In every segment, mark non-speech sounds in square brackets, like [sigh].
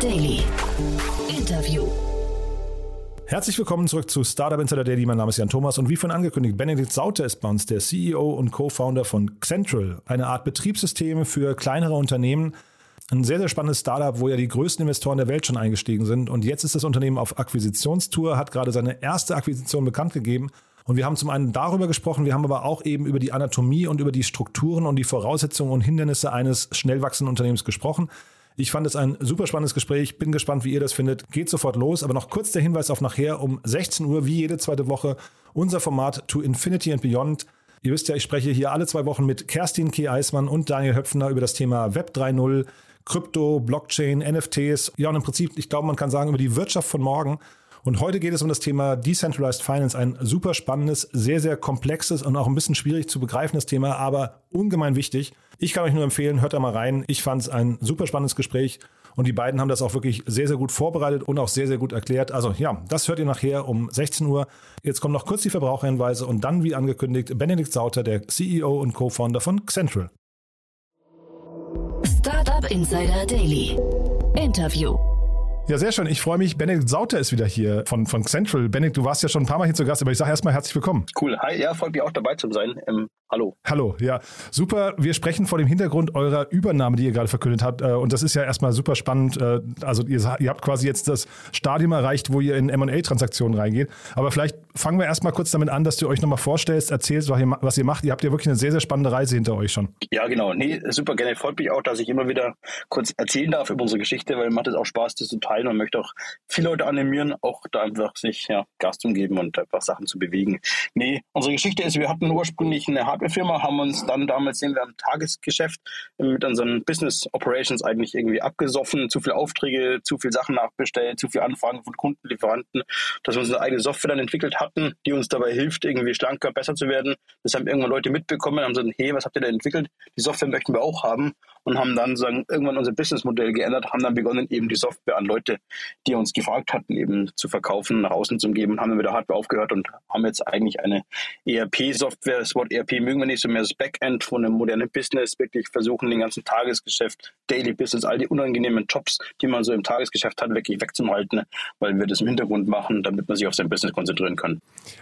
Daily. Interview. Herzlich willkommen zurück zu Startup Insider Daily. Mein Name ist Jan Thomas und wie vorhin angekündigt, Benedikt Sauter ist bei uns, der CEO und Co-Founder von Central, eine Art Betriebssysteme für kleinere Unternehmen. Ein sehr, sehr spannendes Startup, wo ja die größten Investoren der Welt schon eingestiegen sind. Und jetzt ist das Unternehmen auf Akquisitionstour, hat gerade seine erste Akquisition bekannt gegeben. Und wir haben zum einen darüber gesprochen, wir haben aber auch eben über die Anatomie und über die Strukturen und die Voraussetzungen und Hindernisse eines schnell wachsenden Unternehmens gesprochen. Ich fand es ein super spannendes Gespräch. Bin gespannt, wie ihr das findet. Geht sofort los. Aber noch kurz der Hinweis auf nachher um 16 Uhr, wie jede zweite Woche, unser Format To Infinity and Beyond. Ihr wisst ja, ich spreche hier alle zwei Wochen mit Kerstin K. Eismann und Daniel Höpfner über das Thema Web 3.0, Krypto, Blockchain, NFTs. Ja, und im Prinzip, ich glaube, man kann sagen, über die Wirtschaft von morgen. Und heute geht es um das Thema Decentralized Finance, ein super spannendes, sehr, sehr komplexes und auch ein bisschen schwierig zu begreifendes Thema, aber ungemein wichtig. Ich kann euch nur empfehlen, hört da mal rein. Ich fand es ein super spannendes Gespräch und die beiden haben das auch wirklich sehr, sehr gut vorbereitet und auch sehr, sehr gut erklärt. Also ja, das hört ihr nachher um 16 Uhr. Jetzt kommen noch kurz die Verbraucherhinweise und dann, wie angekündigt, Benedikt Sauter, der CEO und Co-Founder von Central. Startup Insider Daily. Interview. Ja, sehr schön. Ich freue mich. Benedikt Sauter ist wieder hier von, von Central. Benedikt, du warst ja schon ein paar Mal hier zu Gast, aber ich sage erstmal herzlich willkommen. Cool. Hi, ja, freut mich auch dabei zu sein. Ähm, hallo. Hallo, ja. Super. Wir sprechen vor dem Hintergrund eurer Übernahme, die ihr gerade verkündet habt. Äh, und das ist ja erstmal super spannend. Äh, also ihr, ihr habt quasi jetzt das Stadium erreicht, wo ihr in M&A-Transaktionen reingeht. Aber vielleicht fangen wir erstmal kurz damit an, dass du euch nochmal vorstellst, erzählst, was ihr macht. Ihr habt ja wirklich eine sehr, sehr spannende Reise hinter euch schon. Ja, genau. Nee, super gerne. Freut mich auch, dass ich immer wieder kurz erzählen darf über unsere Geschichte, weil macht es auch Spaß, das zu teilen und möchte auch viele Leute animieren, auch da einfach sich ja, Gas zu geben und einfach Sachen zu bewegen. Nee, unsere Geschichte ist, wir hatten ursprünglich eine Hardwarefirma, haben uns dann damals sehen wir am Tagesgeschäft mit unseren Business Operations eigentlich irgendwie abgesoffen, zu viele Aufträge, zu viele Sachen nachbestellt, zu viele Anfragen von Kunden, Lieferanten, dass wir unsere eigene Software dann entwickelt hatten, die uns dabei hilft, irgendwie schlanker, besser zu werden. Das haben irgendwann Leute mitbekommen, haben gesagt, hey, was habt ihr da entwickelt? Die Software möchten wir auch haben und haben dann sagen, irgendwann unser Businessmodell geändert, haben dann begonnen, eben die Software an Leute, die uns gefragt hatten, eben zu verkaufen, nach außen zu geben, haben dann mit der Hardware aufgehört und haben jetzt eigentlich eine ERP-Software. Das Wort ERP mögen wir nicht so mehr das Backend von einem modernen Business, wirklich versuchen, den ganzen Tagesgeschäft, Daily Business, all die unangenehmen Jobs, die man so im Tagesgeschäft hat, wirklich wegzuhalten, weil wir das im Hintergrund machen, damit man sich auf sein Business konzentrieren kann.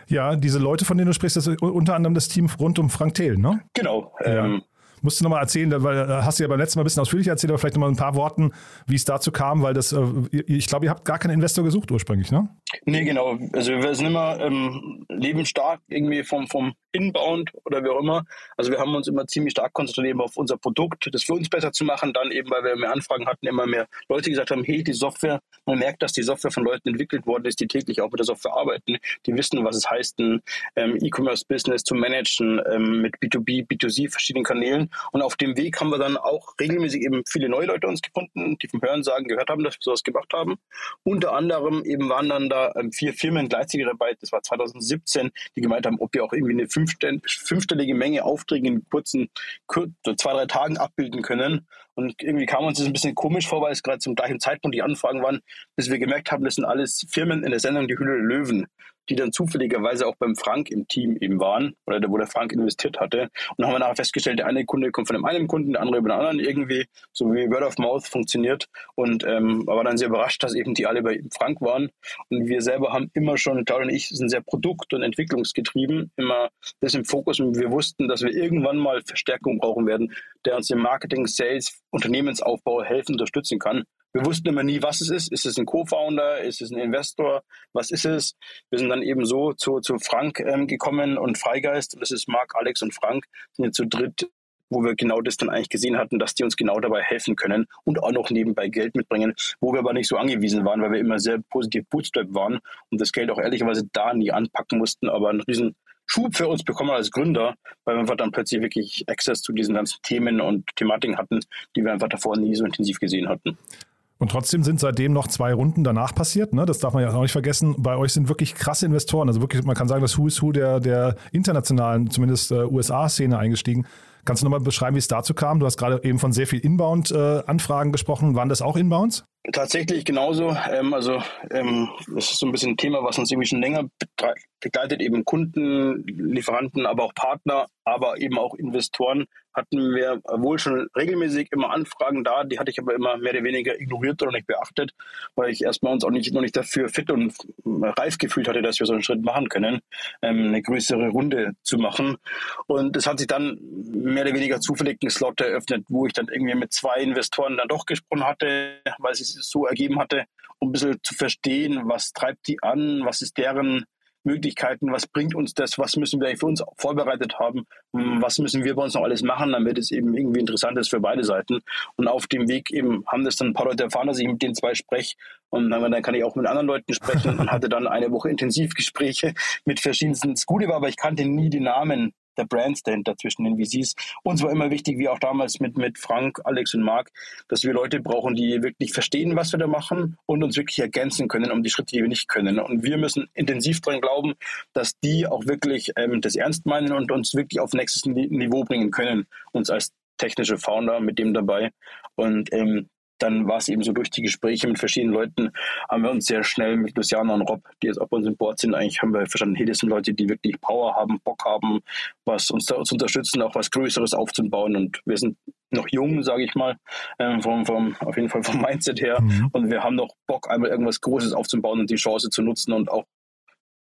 Ja, diese Leute, von denen du sprichst, das ist unter anderem das Team rund um Frank Thelen, ne? Genau. Ja. Ähm, Musst du nochmal erzählen, weil äh, hast du ja beim letzten Mal ein bisschen ausführlicher erzählt, aber vielleicht nochmal ein paar Worten, wie es dazu kam, weil das, äh, ich glaube, ihr habt gar keinen Investor gesucht ursprünglich, ne? Nee, genau. Also wir sind immer ähm, lebensstark irgendwie vom, vom Inbound oder wie auch immer. Also wir haben uns immer ziemlich stark konzentriert auf unser Produkt, das für uns besser zu machen. Dann eben, weil wir mehr Anfragen hatten, immer mehr Leute gesagt haben, hey, die Software, man merkt, dass die Software von Leuten entwickelt worden ist, die täglich auch mit der Software arbeiten, die wissen, was es heißt, ein ähm, E-Commerce-Business zu managen ähm, mit B2B, B2C, verschiedenen Kanälen. Und auf dem Weg haben wir dann auch regelmäßig eben viele neue Leute uns gefunden, die vom Hörensagen gehört haben, dass wir sowas gemacht haben. Unter anderem eben waren dann da ähm, vier Firmen gleichzeitig dabei, das war 2017, die gemeint haben, ob wir auch irgendwie eine fünfstellige Menge Aufträge in kurzen, zwei, drei Tagen abbilden können. Und irgendwie kam uns das ein bisschen komisch vor, weil es gerade zum gleichen Zeitpunkt die Anfragen waren, bis wir gemerkt haben, das sind alles Firmen in der Sendung Die Hülle der Löwen die dann zufälligerweise auch beim Frank im Team eben waren oder wo der Frank investiert hatte. Und dann haben wir nachher festgestellt, der eine Kunde kommt von dem einen Kunden, der andere über den anderen irgendwie, so wie Word of Mouth funktioniert. Und ähm, war dann sehr überrascht, dass eben die alle bei Frank waren. Und wir selber haben immer schon, Claudia und ich, sind sehr produkt- und entwicklungsgetrieben, immer das im Fokus. Und wir wussten, dass wir irgendwann mal Verstärkung brauchen werden, der uns im Marketing, Sales, Unternehmensaufbau helfen, unterstützen kann. Wir wussten immer nie, was es ist. Ist es ein Co-Founder? Ist es ein Investor? Was ist es? Wir sind dann eben so zu, zu Frank ähm, gekommen und Freigeist. Und das ist Marc, Alex und Frank, sind jetzt zu dritt wo wir genau das dann eigentlich gesehen hatten, dass die uns genau dabei helfen können und auch noch nebenbei Geld mitbringen, wo wir aber nicht so angewiesen waren, weil wir immer sehr positiv Bootstrap waren und das Geld auch ehrlicherweise da nie anpacken mussten, aber einen riesen Schub für uns bekommen als Gründer, weil wir einfach dann plötzlich wirklich Access zu diesen ganzen Themen und Thematiken hatten, die wir einfach davor nie so intensiv gesehen hatten. Und trotzdem sind seitdem noch zwei Runden danach passiert. Ne? Das darf man ja auch nicht vergessen. Bei euch sind wirklich krasse Investoren. Also wirklich, man kann sagen, das Who is Who der, der internationalen, zumindest äh, USA-Szene eingestiegen. Kannst du nochmal beschreiben, wie es dazu kam? Du hast gerade eben von sehr viel Inbound-Anfragen äh, gesprochen. Waren das auch Inbounds? Tatsächlich genauso. Ähm, also ähm, das ist so ein bisschen ein Thema, was uns irgendwie schon länger begleitet. Eben Kunden, Lieferanten, aber auch Partner, aber eben auch Investoren hatten wir wohl schon regelmäßig immer Anfragen da. Die hatte ich aber immer mehr oder weniger ignoriert oder nicht beachtet, weil ich erstmal uns auch nicht, noch nicht dafür fit und reif gefühlt hatte, dass wir so einen Schritt machen können, ähm, eine größere Runde zu machen. Und es hat sich dann mehr oder weniger zufällig ein Slot eröffnet, wo ich dann irgendwie mit zwei Investoren dann doch gesprochen hatte, weil sich so ergeben hatte, um ein bisschen zu verstehen, was treibt die an, was ist deren Möglichkeiten, was bringt uns das, was müssen wir für uns vorbereitet haben, was müssen wir bei uns noch alles machen, damit es eben irgendwie interessant ist für beide Seiten. Und auf dem Weg eben haben das dann ein paar Leute erfahren, dass ich mit den zwei spreche und dann, kann ich auch mit anderen Leuten sprechen und hatte dann eine Woche Intensivgespräche mit verschiedensten. War aber, ich kannte nie die Namen der Brands dahinter zwischen den VCs. Uns war immer wichtig, wie auch damals mit, mit Frank, Alex und Marc, dass wir Leute brauchen, die wirklich verstehen, was wir da machen und uns wirklich ergänzen können um die Schritte, die wir nicht können. Und wir müssen intensiv daran glauben, dass die auch wirklich ähm, das ernst meinen und uns wirklich auf nächstes Niveau bringen können, uns als technische Founder mit dem dabei. Und ähm, dann war es eben so durch die Gespräche mit verschiedenen Leuten, haben wir uns sehr schnell mit Luciana und Rob, die jetzt auch bei uns im Board sind, eigentlich haben wir verstanden, hey, das sind Leute, die wirklich Power haben, Bock haben, was uns da zu unterstützen, auch was Größeres aufzubauen. Und wir sind noch jung, sage ich mal, ähm, vom, vom, auf jeden Fall vom [laughs] Mindset her. Mhm. Und wir haben noch Bock, einmal irgendwas Großes aufzubauen und die Chance zu nutzen und auch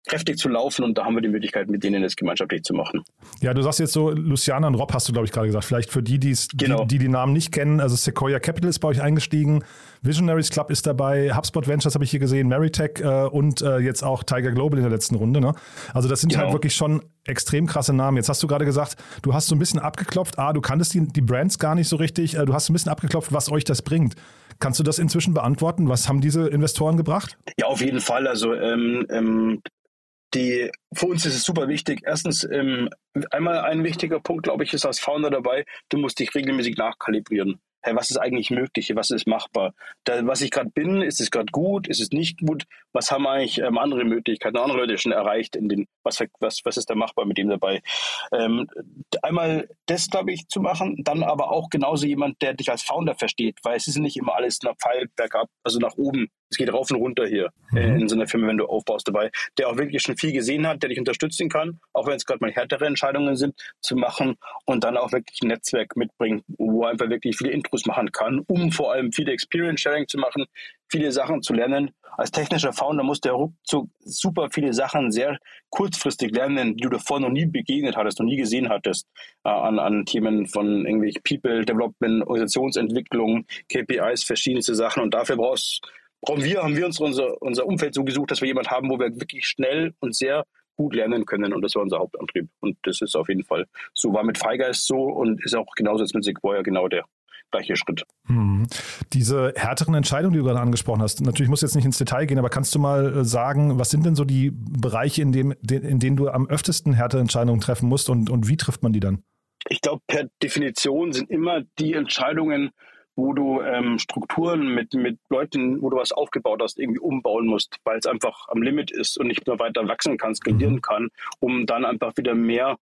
kräftig zu laufen und da haben wir die Möglichkeit, mit denen das gemeinschaftlich zu machen. Ja, du sagst jetzt so, Luciana und Rob hast du, glaube ich, gerade gesagt. Vielleicht für die, genau. die, die die Namen nicht kennen, also Sequoia Capital ist bei euch eingestiegen, Visionaries Club ist dabei, HubSpot Ventures habe ich hier gesehen, Meritech äh, und äh, jetzt auch Tiger Global in der letzten Runde. Ne? Also das sind halt genau. halt wirklich schon extrem krasse Namen. Jetzt hast du gerade gesagt, du hast so ein bisschen abgeklopft, ah, du kanntest die, die Brands gar nicht so richtig, äh, du hast ein bisschen abgeklopft, was euch das bringt. Kannst du das inzwischen beantworten? Was haben diese Investoren gebracht? Ja, auf jeden Fall. Also ähm, ähm, die, für uns ist es super wichtig. Erstens, ähm, einmal ein wichtiger Punkt, glaube ich, ist als Founder dabei, du musst dich regelmäßig nachkalibrieren hey, was ist eigentlich möglich, was ist machbar? Da, was ich gerade bin, ist es gerade gut, ist es nicht gut? Was haben eigentlich ähm, andere Möglichkeiten, andere Leute schon erreicht? In den, was, was, was ist da machbar mit dem dabei? Ähm, einmal das, glaube ich, zu machen, dann aber auch genauso jemand, der dich als Founder versteht, weil es ist nicht immer alles nach Pfeil bergab, also nach oben. Es geht rauf und runter hier äh, mhm. in so einer Firma, wenn du aufbaust dabei, der auch wirklich schon viel gesehen hat, der dich unterstützen kann, auch wenn es gerade mal härtere Entscheidungen sind, zu machen und dann auch wirklich ein Netzwerk mitbringen, wo einfach wirklich viele Intros machen kann, um vor allem viele Experience Sharing zu machen, viele Sachen zu lernen. Als technischer Founder muss der ruckzuck super viele Sachen sehr kurzfristig lernen, die du davor noch nie begegnet hattest, noch nie gesehen hattest, äh, an, an Themen von irgendwie People Development, Organisationsentwicklung, KPIs, verschiedenste Sachen. Und dafür brauchst, brauchen wir, haben wir uns unser, unser Umfeld so gesucht, dass wir jemanden haben, wo wir wirklich schnell und sehr gut lernen können. Und das war unser Hauptantrieb. Und das ist auf jeden Fall so, war mit Freigeist so und ist auch genauso jetzt mit Sequoia genau der gleiche Schritt. Hm. Diese härteren Entscheidungen, die du gerade angesprochen hast, natürlich muss jetzt nicht ins Detail gehen, aber kannst du mal äh, sagen, was sind denn so die Bereiche, in, dem, in denen du am öftesten härtere Entscheidungen treffen musst und, und wie trifft man die dann? Ich glaube, per Definition sind immer die Entscheidungen, wo du ähm, Strukturen mit, mit Leuten, wo du was aufgebaut hast, irgendwie umbauen musst, weil es einfach am Limit ist und nicht mehr weiter wachsen kann, skalieren mhm. kann, um dann einfach wieder mehr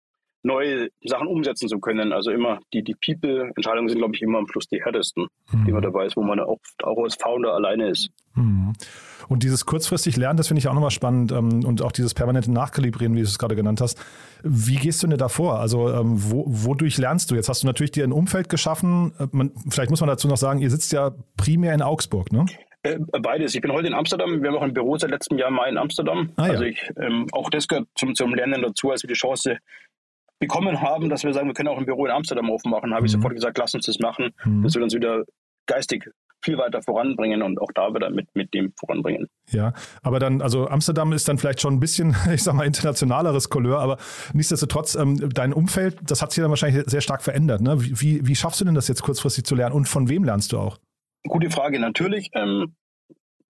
neue Sachen umsetzen zu können. Also immer die, die People-Entscheidungen sind, glaube ich, immer am Schluss die härtesten, mhm. die man dabei ist, wo man auch, auch als Founder alleine ist. Mhm. Und dieses kurzfristig Lernen, das finde ich auch nochmal spannend ähm, und auch dieses permanente Nachkalibrieren, wie du es gerade genannt hast. Wie gehst du denn da vor? Also ähm, wo, wodurch lernst du? Jetzt hast du natürlich dir ein Umfeld geschaffen. Äh, man, vielleicht muss man dazu noch sagen, ihr sitzt ja primär in Augsburg, ne? Äh, beides. Ich bin heute in Amsterdam. Wir haben auch ein Büro seit letztem Jahr mal in Amsterdam. Ah, ja. Also ich, ähm, auch das gehört zum, zum Lernen dazu, als wir die Chance bekommen haben, dass wir sagen, wir können auch ein Büro in Amsterdam aufmachen, habe ich mhm. sofort gesagt, lass uns das machen. Mhm. Das wird uns wieder geistig viel weiter voranbringen und auch da wieder mit, mit dem voranbringen. Ja, aber dann, also Amsterdam ist dann vielleicht schon ein bisschen, [laughs] ich sag mal, internationaleres Couleur, aber nichtsdestotrotz, ähm, dein Umfeld, das hat sich dann wahrscheinlich sehr stark verändert. Ne? Wie, wie schaffst du denn das jetzt kurzfristig zu lernen und von wem lernst du auch? Gute Frage, natürlich. Ähm,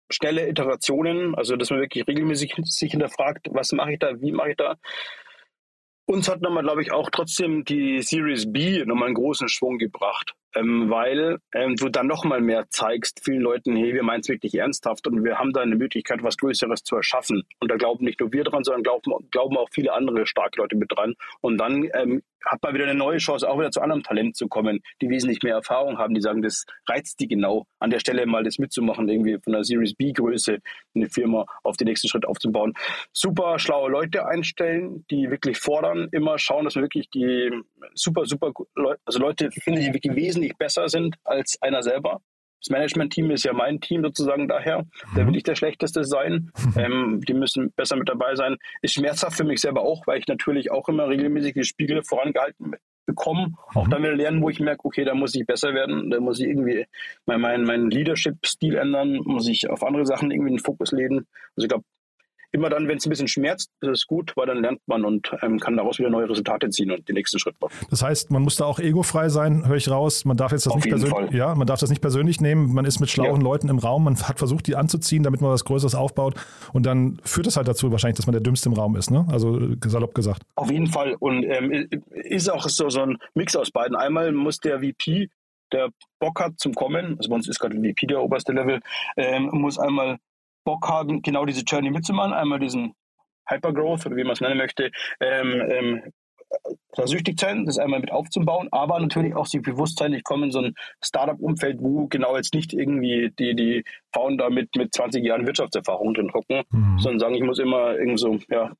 schnelle Iterationen, also dass man wirklich regelmäßig sich hinterfragt, was mache ich da, wie mache ich da. Uns hat nochmal, glaube ich, auch trotzdem die Series B nochmal einen großen Schwung gebracht, ähm, weil ähm, du dann nochmal mehr zeigst vielen Leuten, hey, wir meinen es wirklich ernsthaft und wir haben da eine Möglichkeit, was Größeres zu erschaffen. Und da glauben nicht nur wir dran, sondern glauben, glauben auch viele andere starke Leute mit dran. Und dann ähm, hat man wieder eine neue Chance, auch wieder zu anderem Talent zu kommen, die wesentlich mehr Erfahrung haben, die sagen, das reizt die genau, an der Stelle mal das mitzumachen, irgendwie von der Series B-Größe eine Firma auf den nächsten Schritt aufzubauen. Super schlaue Leute einstellen, die wirklich fordern, immer schauen, dass man wirklich die super, super Leute, also Leute findet, die wirklich wesentlich besser sind als einer selber. Das Management-Team ist ja mein Team sozusagen daher. Da will mhm. ich der Schlechteste sein. [laughs] Ähm, die müssen besser mit dabei sein. Ist schmerzhaft für mich selber auch, weil ich natürlich auch immer regelmäßig die Spiegel vorangehalten bekomme. Auch mhm. dann wieder lernen, wo ich merke, okay, da muss ich besser werden. Da muss ich irgendwie meinen mein, mein Leadership-Stil ändern, muss ich auf andere Sachen irgendwie den Fokus legen. Also ich glaube, immer dann, wenn es ein bisschen schmerzt, ist es gut, weil dann lernt man und ähm, kann daraus wieder neue Resultate ziehen und den nächsten Schritt machen. Das heißt, man muss da auch egofrei sein, höre ich raus. Man darf jetzt das Auf nicht persönlich, ja, man darf das nicht persönlich nehmen. Man ist mit schlauen ja. Leuten im Raum, man hat versucht, die anzuziehen, damit man was Größeres aufbaut. Und dann führt es halt dazu wahrscheinlich, dass man der Dümmste im Raum ist, ne? Also salopp gesagt. Auf jeden Fall. Und ähm, ist auch so, so ein Mix aus beiden. Einmal muss der VP der Bock hat zum Kommen, also bei uns ist gerade VP der oberste Level, ähm, muss einmal Bock haben, genau diese Journey mitzumachen, einmal diesen Hypergrowth oder wie man es nennen möchte, ähm, ähm, süchtig sein, das einmal mit aufzubauen, aber natürlich auch sich bewusst sein, ich komme in so ein Startup-Umfeld, wo genau jetzt nicht irgendwie die, die Founder mit, mit 20 Jahren Wirtschaftserfahrung drin hocken, mhm. sondern sagen, ich muss immer irgendwie so, ja,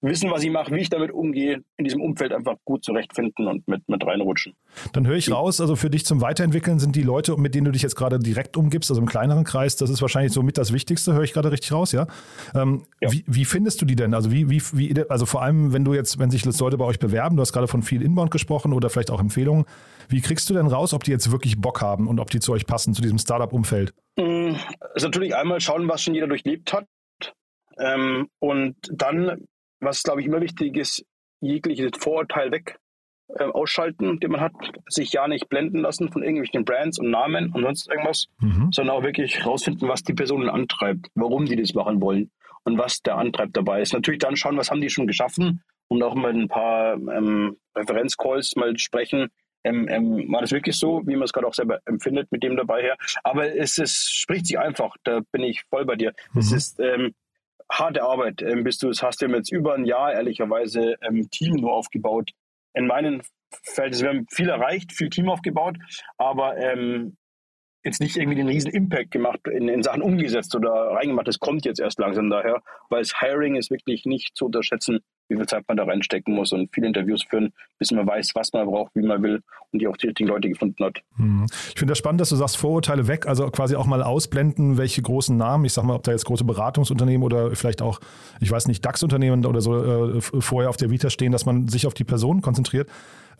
wissen, was ich mache, wie ich damit umgehe, in diesem Umfeld einfach gut zurechtfinden und mit, mit reinrutschen. Dann höre ich raus, also für dich zum Weiterentwickeln sind die Leute, mit denen du dich jetzt gerade direkt umgibst, also im kleineren Kreis, das ist wahrscheinlich so mit das Wichtigste, höre ich gerade richtig raus, ja? Ähm, ja. Wie, wie, findest du die denn? Also wie, wie, wie, also vor allem, wenn du jetzt, wenn sich Leute bei euch bewerben, du hast gerade von viel Inbound gesprochen oder vielleicht auch Empfehlungen, wie kriegst du denn raus, ob die jetzt wirklich Bock haben und ob die zu euch passen, zu diesem Startup-Umfeld? Also natürlich einmal schauen, was schon jeder durchlebt hat. Ähm, und dann was, glaube ich, immer wichtig ist, jegliches Vorurteil weg äh, ausschalten, den man hat, sich ja nicht blenden lassen von irgendwelchen Brands und Namen und sonst irgendwas, mhm. sondern auch wirklich rausfinden, was die Personen antreibt, warum die das machen wollen und was der Antreib dabei ist. Natürlich dann schauen, was haben die schon geschaffen und auch mal ein paar ähm, Referenzcalls mal sprechen. Ähm, ähm, war das wirklich so, wie man es gerade auch selber empfindet mit dem dabei her? Aber es, es spricht sich einfach, da bin ich voll bei dir. Mhm. Es ist ähm, harte Arbeit, ähm, bist du, das hast du jetzt über ein Jahr ehrlicherweise ähm, Team nur aufgebaut. In meinen Fällen, wir haben viel erreicht, viel Team aufgebaut, aber ähm, jetzt nicht irgendwie den riesen Impact gemacht, in, in Sachen umgesetzt oder reingemacht. Das kommt jetzt erst langsam daher, weil das Hiring ist wirklich nicht zu unterschätzen, wie viel Zeit man da reinstecken muss und viele Interviews führen, bis man weiß, was man braucht, wie man will und die auch die richtigen Leute gefunden hat. Hm. Ich finde das spannend, dass du sagst, Vorurteile weg, also quasi auch mal ausblenden, welche großen Namen, ich sag mal, ob da jetzt große Beratungsunternehmen oder vielleicht auch, ich weiß nicht, DAX-Unternehmen oder so äh, vorher auf der Vita stehen, dass man sich auf die Personen konzentriert.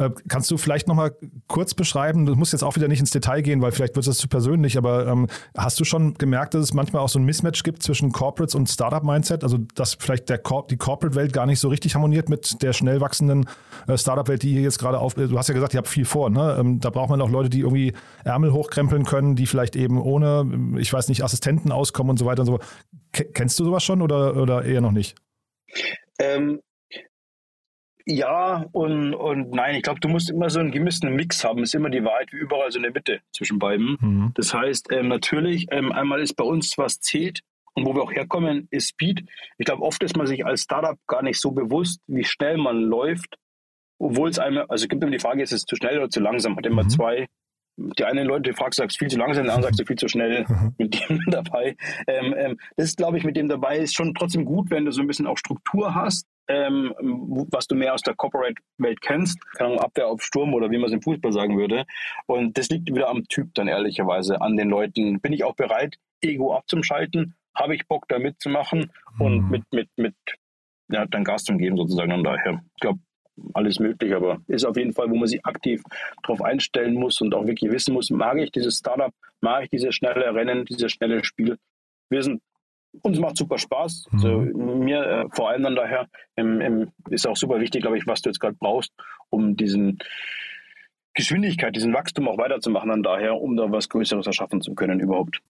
Äh, kannst du vielleicht nochmal kurz beschreiben, du musst jetzt auch wieder nicht ins Detail gehen, weil vielleicht wird es zu persönlich, aber ähm, hast du schon gemerkt, dass es manchmal auch so ein Mismatch gibt zwischen Corporates und Startup-Mindset? Also, dass vielleicht der Cor die Corporate-Welt gar nicht so richtig harmoniert mit der schnell wachsenden äh, Startup-Welt, die ihr jetzt gerade auf. Du hast ja gesagt, ihr habt viel vor, ne? Ähm, da braucht man auch Leute, die irgendwie Ärmel hochkrempeln können, die vielleicht eben ohne, ich weiß nicht, Assistenten auskommen und so weiter und so. Kennst du sowas schon oder, oder eher noch nicht? Ähm, ja und, und nein, ich glaube, du musst immer so einen gemissten Mix haben. Ist immer die Wahrheit wie überall so in der Mitte zwischen beiden. Mhm. Das heißt, ähm, natürlich, ähm, einmal ist bei uns was zählt und wo wir auch herkommen, ist Speed. Ich glaube, oft ist man sich als Startup gar nicht so bewusst, wie schnell man läuft, obwohl es einmal, also es gibt immer die Frage, ist es zu schnell oder zu langsam? Hat immer mhm. zwei die einen Leute fragst, sagst viel zu langsam, der andere sagst du viel zu schnell [laughs] mhm. mit dem dabei. Ähm, ähm, das ist, glaube ich, mit dem dabei ist schon trotzdem gut, wenn du so ein bisschen auch Struktur hast, ähm, was du mehr aus der Corporate-Welt kennst, keine Ahnung, Abwehr auf Sturm oder wie man es im Fußball sagen würde. Und das liegt wieder am Typ dann ehrlicherweise, an den Leuten. Bin ich auch bereit, Ego abzuschalten? Habe ich Bock da mitzumachen und mhm. mit, mit, mit ja, dann Gas zu geben sozusagen. Und daher, ich glaube, alles möglich, aber ist auf jeden Fall, wo man sich aktiv darauf einstellen muss und auch wirklich wissen muss, mag ich dieses Startup, mag ich dieses schnelle Rennen, dieses schnelle Spiel. Wir sind, uns macht super Spaß. Mhm. Also mir äh, vor allem dann daher im, im, ist auch super wichtig, glaube ich, was du jetzt gerade brauchst, um diesen Geschwindigkeit, diesen Wachstum auch weiterzumachen, dann daher, um da was Größeres erschaffen zu können überhaupt.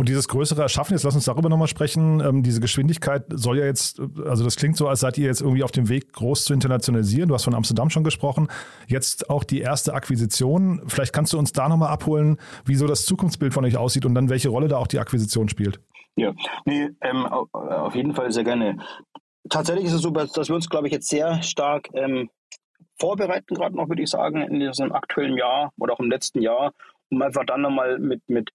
Und dieses größere Erschaffen, jetzt lass uns darüber nochmal sprechen, ähm, diese Geschwindigkeit soll ja jetzt, also das klingt so, als seid ihr jetzt irgendwie auf dem Weg, groß zu internationalisieren. Du hast von Amsterdam schon gesprochen. Jetzt auch die erste Akquisition. Vielleicht kannst du uns da nochmal abholen, wie so das Zukunftsbild von euch aussieht und dann welche Rolle da auch die Akquisition spielt. Ja, nee, ähm, auf jeden Fall sehr gerne. Tatsächlich ist es so, dass wir uns, glaube ich, jetzt sehr stark ähm, vorbereiten, gerade noch, würde ich sagen, in diesem aktuellen Jahr oder auch im letzten Jahr, um einfach dann nochmal mit, mit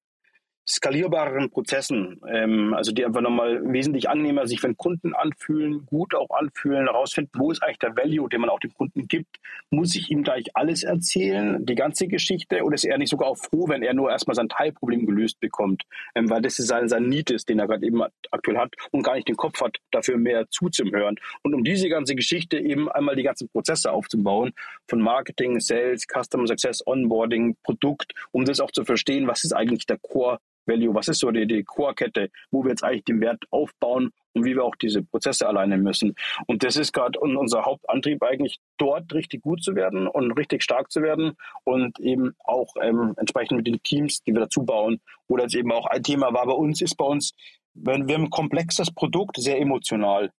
skalierbareren Prozessen, ähm, also die einfach nochmal wesentlich angenehmer sich den Kunden anfühlen, gut auch anfühlen, herausfinden, wo ist eigentlich der Value, den man auch dem Kunden gibt. Muss ich ihm gleich alles erzählen, die ganze Geschichte, oder ist er nicht sogar auch froh, wenn er nur erstmal sein Teilproblem gelöst bekommt, ähm, weil das ist sein, sein Need ist, den er gerade eben aktuell hat und gar nicht den Kopf hat, dafür mehr zuzuhören. Und um diese ganze Geschichte eben einmal die ganzen Prozesse aufzubauen, von Marketing, Sales, Customer Success, Onboarding, Produkt, um das auch zu verstehen, was ist eigentlich der Core Value, was ist so die, die Core-Kette, wo wir jetzt eigentlich den Wert aufbauen und wie wir auch diese Prozesse alleine müssen. Und das ist gerade unser Hauptantrieb eigentlich, dort richtig gut zu werden und richtig stark zu werden und eben auch ähm, entsprechend mit den Teams, die wir dazu bauen. Oder jetzt eben auch ein Thema war bei uns, ist bei uns, wenn wir ein komplexes Produkt, sehr emotional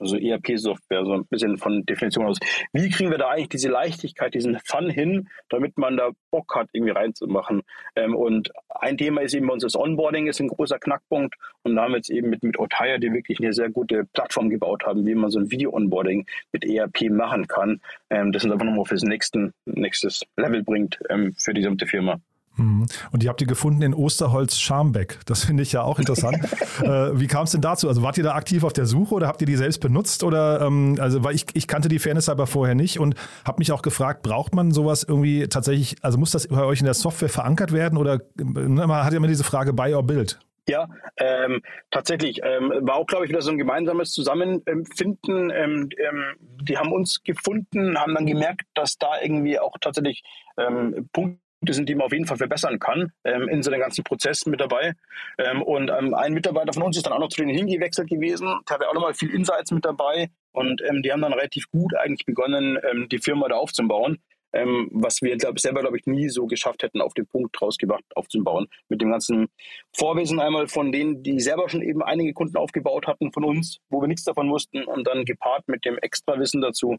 also ERP-Software, so ein bisschen von Definition aus. Wie kriegen wir da eigentlich diese Leichtigkeit, diesen Fun hin, damit man da Bock hat, irgendwie reinzumachen? Ähm, und ein Thema ist eben bei uns das Onboarding ist ein großer Knackpunkt. Und da haben wir jetzt eben mit, mit Otaya, die wirklich eine sehr gute Plattform gebaut haben, wie man so ein Video-Onboarding mit ERP machen kann. Ähm, das uns einfach nochmal fürs nächsten, nächstes Level bringt ähm, für die gesamte Firma. Mhm. Und die habt ihr gefunden in Osterholz-Scharmbeck. Das finde ich ja auch interessant. [laughs] äh, wie kam es denn dazu? Also wart ihr da aktiv auf der Suche oder habt ihr die selbst benutzt? Oder ähm, also weil ich, ich kannte die Fairness aber vorher nicht und habe mich auch gefragt, braucht man sowas irgendwie tatsächlich, also muss das bei euch in der Software verankert werden? Oder ne, man hat ja immer diese Frage Buy or Build. Ja, ähm, tatsächlich. Ähm, war auch, glaube ich, wieder so ein gemeinsames Zusammenfinden. Ähm, ähm, die haben uns gefunden, haben dann gemerkt, dass da irgendwie auch tatsächlich ähm, Punkte sind, die man auf jeden Fall verbessern kann, ähm, in so einem ganzen Prozess mit dabei. Ähm, und ähm, ein Mitarbeiter von uns ist dann auch noch zu denen hingewechselt gewesen. Der hatte auch nochmal viel Insights mit dabei. Und ähm, die haben dann relativ gut eigentlich begonnen, ähm, die Firma da aufzubauen. Ähm, was wir glaub, selber, glaube ich, nie so geschafft hätten, auf den Punkt rausgebracht aufzubauen. Mit dem ganzen Vorwissen einmal von denen, die selber schon eben einige Kunden aufgebaut hatten von uns, wo wir nichts davon wussten und dann gepaart mit dem Extrawissen dazu.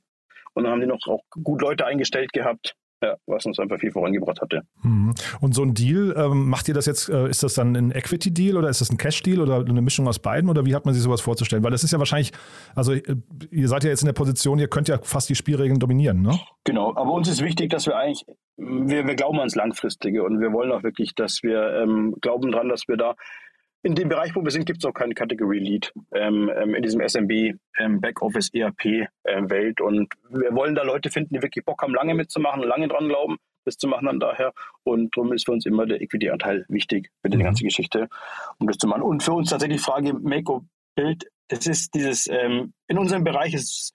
Und dann haben die noch auch gut Leute eingestellt gehabt, ja, was uns einfach viel vorangebracht hatte. Mhm. Und so ein Deal, ähm, macht ihr das jetzt, äh, ist das dann ein Equity-Deal oder ist das ein Cash-Deal oder eine Mischung aus beiden oder wie hat man sich sowas vorzustellen? Weil das ist ja wahrscheinlich, also äh, ihr seid ja jetzt in der Position, ihr könnt ja fast die Spielregeln dominieren, ne? Genau, aber uns ist wichtig, dass wir eigentlich, wir, wir glauben ans Langfristige und wir wollen auch wirklich, dass wir ähm, glauben dran, dass wir da in dem Bereich, wo wir sind, gibt es auch keinen Category Lead ähm, ähm, in diesem SMB ähm, Backoffice ERP ähm, Welt. Und wir wollen da Leute finden, die wirklich Bock haben, lange mitzumachen, lange dran glauben, das zu machen dann daher. Und darum ist für uns immer der Equity-Anteil wichtig für die mhm. ganze Geschichte, um das zu machen. Und für uns tatsächlich die Frage Make Bild. Es ist dieses ähm, in unserem Bereich ist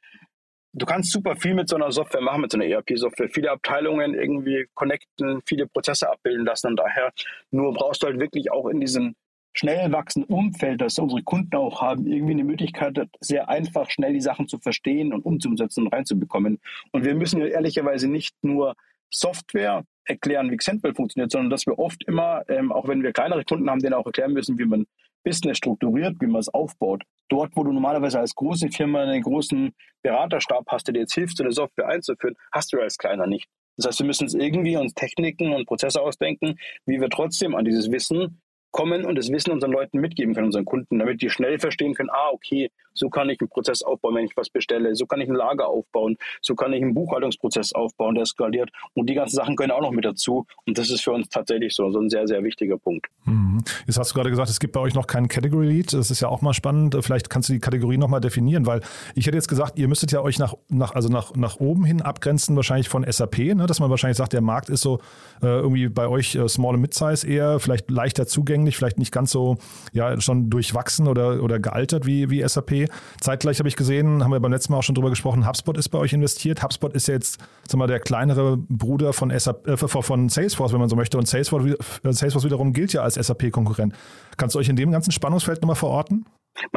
du kannst super viel mit so einer Software machen, mit so einer ERP-Software. Viele Abteilungen irgendwie connecten, viele Prozesse abbilden lassen und daher. Nur brauchst du halt wirklich auch in diesem schnell wachsenden Umfeld, das unsere Kunden auch haben, irgendwie eine Möglichkeit sehr einfach schnell die Sachen zu verstehen und umzusetzen und reinzubekommen. Und wir müssen ja ehrlicherweise nicht nur Software erklären, wie Xentral funktioniert, sondern dass wir oft immer, ähm, auch wenn wir kleinere Kunden haben, denen auch erklären müssen, wie man Business strukturiert, wie man es aufbaut. Dort, wo du normalerweise als große Firma einen großen Beraterstab hast, der dir jetzt hilft, so eine Software einzuführen, hast du als kleiner nicht. Das heißt, wir müssen uns irgendwie uns Techniken und Prozesse ausdenken, wie wir trotzdem an dieses Wissen kommen und das Wissen unseren Leuten mitgeben können, unseren Kunden, damit die schnell verstehen können, ah, okay, so kann ich einen Prozess aufbauen, wenn ich was bestelle, so kann ich ein Lager aufbauen, so kann ich einen Buchhaltungsprozess aufbauen, der skaliert und die ganzen Sachen können auch noch mit dazu und das ist für uns tatsächlich so, so ein sehr, sehr wichtiger Punkt. Mhm. Jetzt hast du gerade gesagt, es gibt bei euch noch keinen Category Lead, das ist ja auch mal spannend, vielleicht kannst du die Kategorie nochmal definieren, weil ich hätte jetzt gesagt, ihr müsstet ja euch nach, nach, also nach, nach oben hin abgrenzen, wahrscheinlich von SAP, ne? dass man wahrscheinlich sagt, der Markt ist so äh, irgendwie bei euch äh, Small und Mid-Size eher, vielleicht leichter zugänglich vielleicht nicht ganz so ja schon durchwachsen oder, oder gealtert wie, wie SAP. Zeitgleich habe ich gesehen, haben wir beim letzten Mal auch schon drüber gesprochen, HubSpot ist bei euch investiert. HubSpot ist ja jetzt sag mal, der kleinere Bruder von, SAP, äh, von Salesforce, wenn man so möchte. Und Salesforce, äh, Salesforce wiederum gilt ja als SAP-Konkurrent. Kannst du euch in dem ganzen Spannungsfeld nochmal verorten?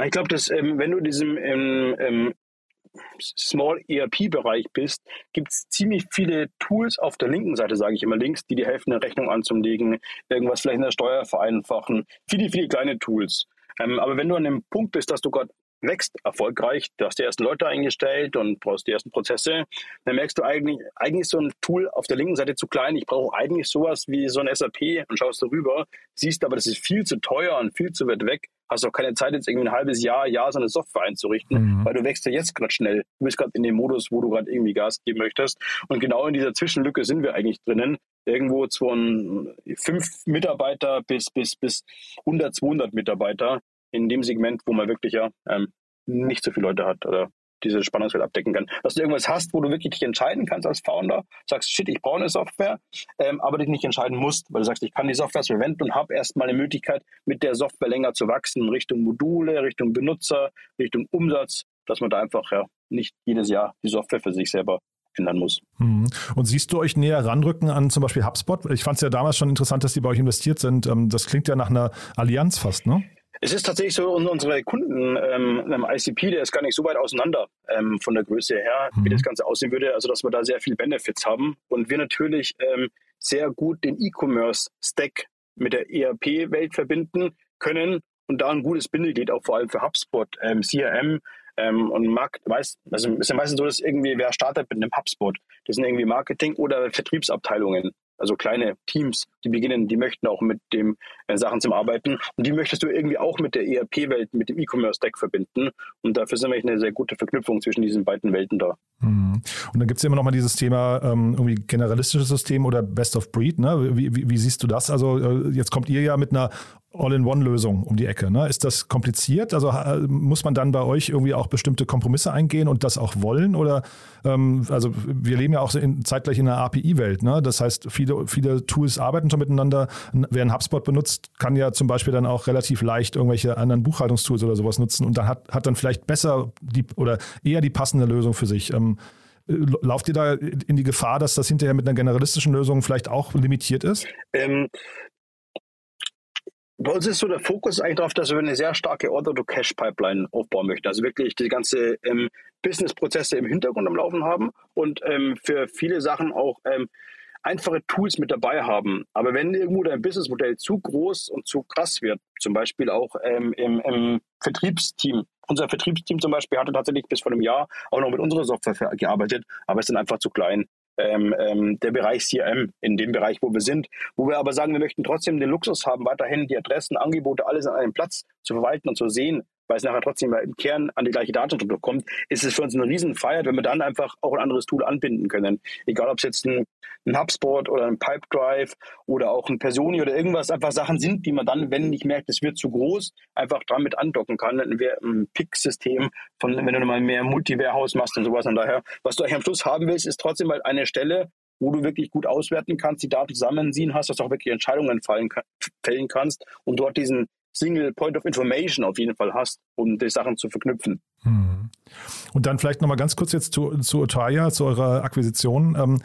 Ich glaube, dass ähm, wenn du diesem ähm, ähm, Small ERP-Bereich bist, gibt es ziemlich viele Tools auf der linken Seite, sage ich immer links, die dir helfen, eine Rechnung anzulegen, irgendwas vielleicht in der Steuer vereinfachen. Viele, viele kleine Tools. Ähm, aber wenn du an dem Punkt bist, dass du gerade wächst erfolgreich, du hast die ersten Leute eingestellt und brauchst die ersten Prozesse, dann merkst du eigentlich, eigentlich ist so ein Tool auf der linken Seite zu klein. Ich brauche eigentlich sowas wie so ein SAP und schaust darüber, siehst aber, das ist viel zu teuer und viel zu weit weg. Hast auch keine Zeit, jetzt irgendwie ein halbes Jahr, Jahr so eine Software einzurichten, mhm. weil du wächst ja jetzt gerade schnell. Du bist gerade in dem Modus, wo du gerade irgendwie Gas geben möchtest. Und genau in dieser Zwischenlücke sind wir eigentlich drinnen. Irgendwo von fünf Mitarbeiter bis, bis, bis 100, 200 Mitarbeiter in dem Segment, wo man wirklich ja ähm, nicht so viele Leute hat oder diese Spannungsfeld abdecken kann. Dass du irgendwas hast, wo du wirklich dich entscheiden kannst als Founder, sagst, shit, ich brauche eine Software, ähm, aber dich nicht entscheiden musst, weil du sagst, ich kann die Software verwenden und habe erstmal eine Möglichkeit, mit der Software länger zu wachsen, Richtung Module, Richtung Benutzer, Richtung Umsatz, dass man da einfach ja nicht jedes Jahr die Software für sich selber ändern muss. Mhm. Und siehst du euch näher ranrücken an zum Beispiel HubSpot? Ich fand es ja damals schon interessant, dass die bei euch investiert sind. Ähm, das klingt ja nach einer Allianz fast, ne? Es ist tatsächlich so, unsere Kunden ähm, im ICP, der ist gar nicht so weit auseinander ähm, von der Größe her, mhm. wie das Ganze aussehen würde. Also, dass wir da sehr viel Benefits haben und wir natürlich ähm, sehr gut den E-Commerce-Stack mit der ERP-Welt verbinden können und da ein gutes Bindeglied auch vor allem für HubSpot, ähm, CRM ähm, und Markt, weiß, also ist ja meistens so, dass irgendwie wer startet mit einem HubSpot. Das sind irgendwie Marketing- oder Vertriebsabteilungen also kleine Teams, die beginnen, die möchten auch mit dem äh, Sachen zum Arbeiten und die möchtest du irgendwie auch mit der ERP-Welt, mit dem E-Commerce-Stack verbinden und dafür sind wir eine sehr gute Verknüpfung zwischen diesen beiden Welten da. Mhm. Und dann gibt es immer noch mal dieses Thema ähm, irgendwie generalistisches System oder Best of Breed. Ne? Wie, wie, wie siehst du das? Also äh, jetzt kommt ihr ja mit einer All-in-One-Lösung um die Ecke. Ne? Ist das kompliziert? Also muss man dann bei euch irgendwie auch bestimmte Kompromisse eingehen und das auch wollen? Oder ähm, also wir leben ja auch in, zeitgleich in einer API-Welt. Ne? Das heißt, viele, viele Tools arbeiten schon miteinander. Wer einen HubSpot benutzt, kann ja zum Beispiel dann auch relativ leicht irgendwelche anderen Buchhaltungstools oder sowas nutzen und dann hat, hat dann vielleicht besser die oder eher die passende Lösung für sich. Ähm, Lauft ihr da in die Gefahr, dass das hinterher mit einer generalistischen Lösung vielleicht auch limitiert ist? Ähm, bei uns ist so der Fokus eigentlich darauf, dass wir eine sehr starke Order-to-Cash-Pipeline aufbauen möchten. Also wirklich die ganze ähm, Business-Prozesse im Hintergrund am Laufen haben und ähm, für viele Sachen auch ähm, einfache Tools mit dabei haben. Aber wenn irgendwo dein Businessmodell zu groß und zu krass wird, zum Beispiel auch ähm, im, im Vertriebsteam, unser Vertriebsteam zum Beispiel hatte tatsächlich bis vor einem Jahr auch noch mit unserer Software gearbeitet, aber ist dann einfach zu klein ähm, ähm, der Bereich CRM, in dem Bereich, wo wir sind, wo wir aber sagen, wir möchten trotzdem den Luxus haben, weiterhin die Adressen, Angebote, alles an einem Platz zu verwalten und zu sehen, weil es nachher trotzdem im Kern an die gleiche Datenstruktur kommt, ist es für uns eine Riesenfeier, wenn wir dann einfach auch ein anderes Tool anbinden können. Egal, ob es jetzt ein, ein HubSpot oder ein Pipedrive oder auch ein Personi oder irgendwas, einfach Sachen sind, die man dann, wenn ich merke, es wird zu groß, einfach damit andocken kann. Ein, ein PIC-System, von wenn du mal mehr Multi-Warehouse machst und sowas. Und daher, was du eigentlich am Schluss haben willst, ist trotzdem mal eine Stelle, wo du wirklich gut auswerten kannst, die Daten zusammenziehen hast, dass du auch wirklich Entscheidungen fallen, fällen kannst und dort diesen Single Point of Information auf jeden Fall hast, um die Sachen zu verknüpfen. Hm. Und dann vielleicht nochmal ganz kurz jetzt zu, zu Otaya, zu eurer Akquisition. Ähm,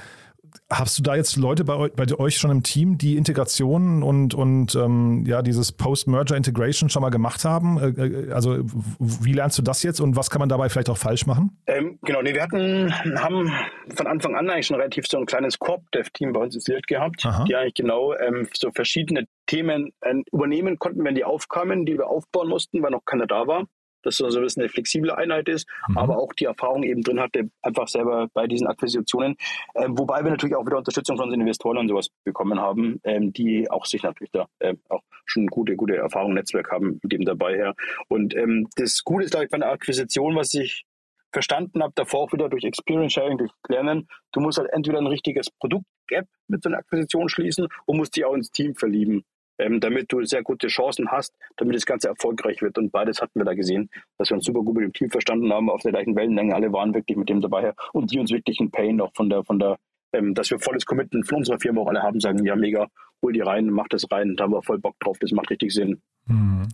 Hast du da jetzt Leute bei, bei euch schon im Team, die Integration und, und ähm, ja, dieses Post-Merger Integration schon mal gemacht haben? Äh, äh, also wie lernst du das jetzt und was kann man dabei vielleicht auch falsch machen? Ähm, genau, nee, wir hatten, haben von Anfang an eigentlich schon relativ so ein kleines Corp-Dev-Team bei uns installiert gehabt, Aha. die eigentlich genau ähm, so verschiedene Themen äh, übernehmen konnten, wenn die aufkamen, die wir aufbauen mussten, weil noch keiner da war dass so ein bisschen eine flexible Einheit ist, mhm. aber auch die Erfahrung eben drin hatte, einfach selber bei diesen Akquisitionen. Ähm, wobei wir natürlich auch wieder Unterstützung von den Investoren und sowas bekommen haben, ähm, die auch sich natürlich da äh, auch schon gute, gute Erfahrung, Netzwerk haben mit dem dabei her. Und ähm, das Gute ist, glaube ich, bei einer Akquisition, was ich verstanden habe, davor auch wieder durch Experience Sharing, durch Lernen, du musst halt entweder ein richtiges Produkt-Gap mit so einer Akquisition schließen und musst dich auch ins Team verlieben ähm, damit du sehr gute Chancen hast, damit das Ganze erfolgreich wird. Und beides hatten wir da gesehen, dass wir uns super gut mit dem Team verstanden haben, auf der gleichen Wellenlänge, alle waren wirklich mit dem dabei und die uns wirklich einen Pain auch von der, von der, ähm, dass wir volles Commitment von unserer Firma auch alle haben, sagen, ja mega, hol die rein, mach das rein, da haben wir voll Bock drauf, das macht richtig Sinn. Mhm.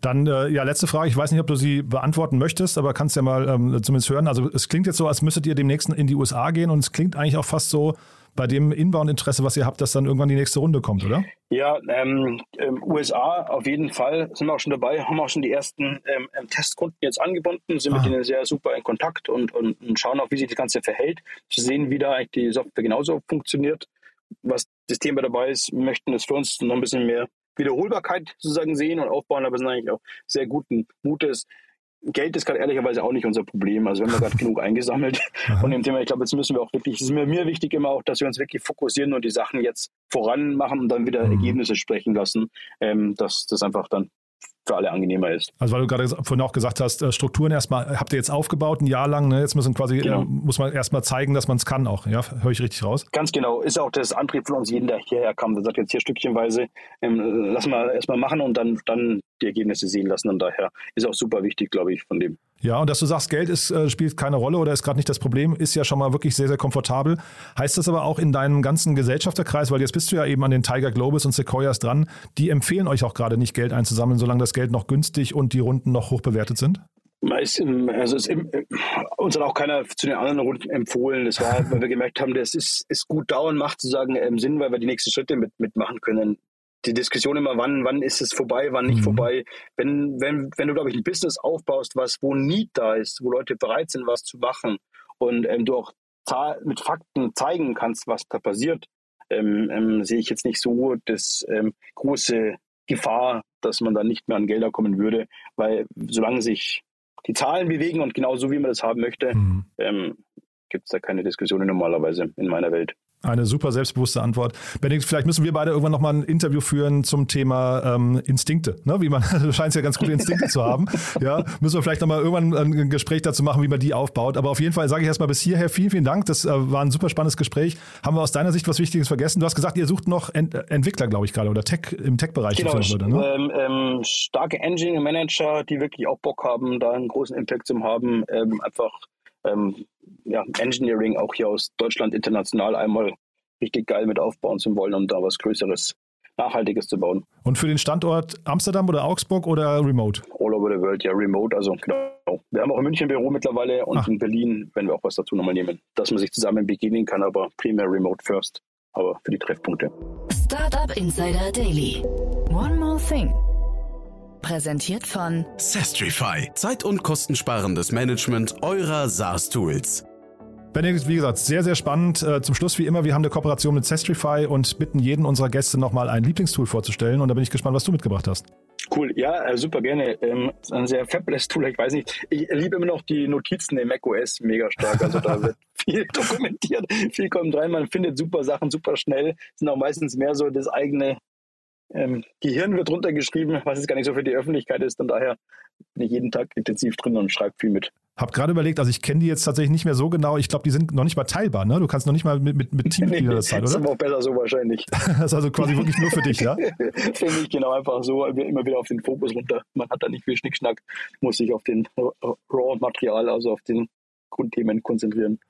Dann, äh, ja, letzte Frage. Ich weiß nicht, ob du sie beantworten möchtest, aber kannst ja mal ähm, zumindest hören. Also, es klingt jetzt so, als müsstet ihr demnächst in die USA gehen und es klingt eigentlich auch fast so, bei dem Inbound-Interesse, was ihr habt, dass dann irgendwann die nächste Runde kommt, oder? Ja, ähm, ähm, USA auf jeden Fall sind wir auch schon dabei, haben auch schon die ersten ähm, ähm Testkunden jetzt angebunden, sind ah. mit denen sehr super in Kontakt und, und, und, schauen auch, wie sich das Ganze verhält, zu sehen, wie da eigentlich die Software genauso funktioniert. Was das Thema dabei ist, möchten es für uns noch ein bisschen mehr Wiederholbarkeit sozusagen sehen und aufbauen, aber sind eigentlich auch sehr guten Mutes Geld ist gerade ehrlicherweise auch nicht unser Problem. Also wir haben gerade [laughs] genug eingesammelt von dem Thema. Ich glaube, jetzt müssen wir auch wirklich, es ist mir, mir wichtig immer auch, dass wir uns wirklich fokussieren und die Sachen jetzt voran machen und dann wieder mhm. Ergebnisse sprechen lassen, ähm, dass das einfach dann für alle angenehmer ist. Also weil du gerade vorhin auch gesagt hast, äh, Strukturen erstmal habt ihr jetzt aufgebaut, ein Jahr lang, ne? jetzt müssen quasi, genau. muss man erstmal zeigen, dass man es kann auch, ja? Höre ich richtig raus? Ganz genau, ist auch das Antrieb von uns jeden, der hierher kam, der sagt jetzt hier stückchenweise, ähm, lass mal erstmal machen und dann, dann die Ergebnisse sehen lassen und daher ist auch super wichtig, glaube ich, von dem. Ja, und dass du sagst, Geld ist, äh, spielt keine Rolle oder ist gerade nicht das Problem, ist ja schon mal wirklich sehr, sehr komfortabel. Heißt das aber auch in deinem ganzen Gesellschafterkreis, weil jetzt bist du ja eben an den Tiger Globus und Sequoias dran, die empfehlen euch auch gerade nicht Geld einzusammeln, solange das Geld noch günstig und die Runden noch hoch bewertet sind? Meist, also es, uns hat auch keiner zu den anderen Runden empfohlen. Das war, weil wir gemerkt haben, das ist, ist gut dauernd macht sozusagen ähm, Sinn, weil wir die nächsten Schritte mit, mitmachen können die Diskussion immer, wann, wann ist es vorbei, wann nicht mhm. vorbei. Wenn, wenn, wenn du, glaube ich, ein Business aufbaust, was, wo Need da ist, wo Leute bereit sind, was zu machen und ähm, du auch mit Fakten zeigen kannst, was da passiert, ähm, ähm, sehe ich jetzt nicht so das ähm, große Gefahr, dass man da nicht mehr an Gelder kommen würde, weil solange sich die Zahlen bewegen und genau so, wie man das haben möchte, mhm. ähm, gibt es da keine Diskussionen normalerweise in meiner Welt. Eine super selbstbewusste Antwort. Benedikt, vielleicht müssen wir beide irgendwann nochmal ein Interview führen zum Thema ähm, Instinkte. Ne? Wie man, [laughs] du scheinst ja ganz gute Instinkte zu haben. [laughs] Ja, müssen wir vielleicht nochmal irgendwann ein Gespräch dazu machen, wie man die aufbaut. Aber auf jeden Fall sage ich erstmal bis hierher vielen, vielen Dank. Das äh, war ein super spannendes Gespräch. Haben wir aus deiner Sicht was Wichtiges vergessen? Du hast gesagt, ihr sucht noch Ent Entwickler, glaube ich, gerade oder Tech im Tech-Bereich. Genau, würde, ne? ähm, ähm, starke Engineering-Manager, die wirklich auch Bock haben, da einen großen Impact zu haben. Ähm, einfach ähm, ja, Engineering auch hier aus Deutschland international einmal richtig geil mit aufbauen zu wollen, um da was Größeres, Nachhaltiges zu bauen. Und für den Standort Amsterdam oder Augsburg oder remote? All over the world, ja, remote. Also genau. Wir haben auch in München ein Büro mittlerweile und Ach. in Berlin werden wir auch was dazu nochmal nehmen, dass man sich zusammen begegnen kann, aber primär remote first, aber für die Treffpunkte. Startup Insider Daily. One more thing. Präsentiert von Sestrify. Zeit- und kostensparendes Management eurer SaaS-Tools. Benedikt, wie gesagt, sehr, sehr spannend. Äh, zum Schluss, wie immer, wir haben eine Kooperation mit Sestrify und bitten jeden unserer Gäste nochmal ein Lieblingstool vorzustellen. Und da bin ich gespannt, was du mitgebracht hast. Cool, ja, äh, super gerne. Ähm, ein sehr fabless Tool, ich weiß nicht. Ich liebe immer noch die Notizen im macOS mega stark. Also da wird [laughs] viel dokumentiert, viel kommt rein. Man findet super Sachen super schnell. Sind auch meistens mehr so das eigene ähm, Gehirn wird runtergeschrieben, was jetzt gar nicht so für die Öffentlichkeit ist. Und daher bin ich jeden Tag intensiv drin und schreibe viel mit. Hab gerade überlegt, also ich kenne die jetzt tatsächlich nicht mehr so genau. Ich glaube, die sind noch nicht mal teilbar, ne? Du kannst noch nicht mal mit, mit, mit [laughs] Teammitgliedern das teilen, oder? Das ist aber auch besser so wahrscheinlich. [laughs] das ist also quasi wirklich nur für dich, ja? [laughs] für mich genau einfach so, immer wieder auf den Fokus runter. Man hat da nicht viel Schnickschnack, muss sich auf den Raw-Material, also auf den Grundthemen konzentrieren.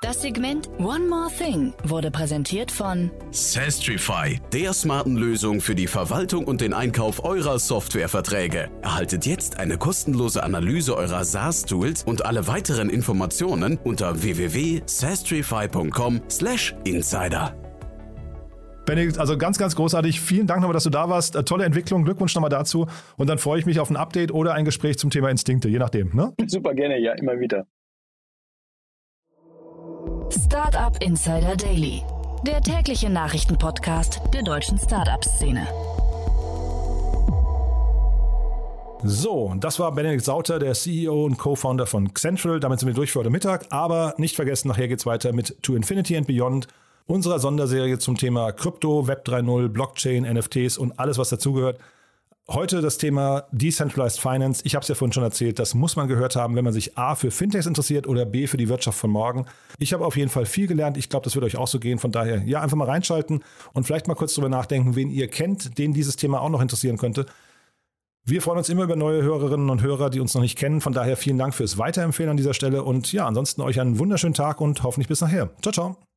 Das Segment One More Thing wurde präsentiert von Sastrify, der smarten Lösung für die Verwaltung und den Einkauf eurer Softwareverträge. Erhaltet jetzt eine kostenlose Analyse eurer SaaS-Tools und alle weiteren Informationen unter www.sastrify.com/insider. Benedikt, also ganz, ganz großartig. Vielen Dank nochmal, dass du da warst. Äh, tolle Entwicklung. Glückwunsch nochmal dazu. Und dann freue ich mich auf ein Update oder ein Gespräch zum Thema Instinkte, je nachdem. Ne? Super gerne, ja, immer wieder. Startup Insider Daily, der tägliche Nachrichtenpodcast der deutschen Startup-Szene. So, das war Benedikt Sauter, der CEO und Co-Founder von Central. Damit sind wir durch für heute Mittag. Aber nicht vergessen, nachher geht es weiter mit To Infinity and Beyond, unserer Sonderserie zum Thema Krypto, Web 3.0, Blockchain, NFTs und alles, was dazugehört. Heute das Thema Decentralized Finance. Ich habe es ja vorhin schon erzählt, das muss man gehört haben, wenn man sich A für Fintechs interessiert oder B für die Wirtschaft von morgen. Ich habe auf jeden Fall viel gelernt. Ich glaube, das wird euch auch so gehen. Von daher, ja, einfach mal reinschalten und vielleicht mal kurz drüber nachdenken, wen ihr kennt, den dieses Thema auch noch interessieren könnte. Wir freuen uns immer über neue Hörerinnen und Hörer, die uns noch nicht kennen. Von daher vielen Dank fürs Weiterempfehlen an dieser Stelle und ja, ansonsten euch einen wunderschönen Tag und hoffentlich bis nachher. Ciao, ciao.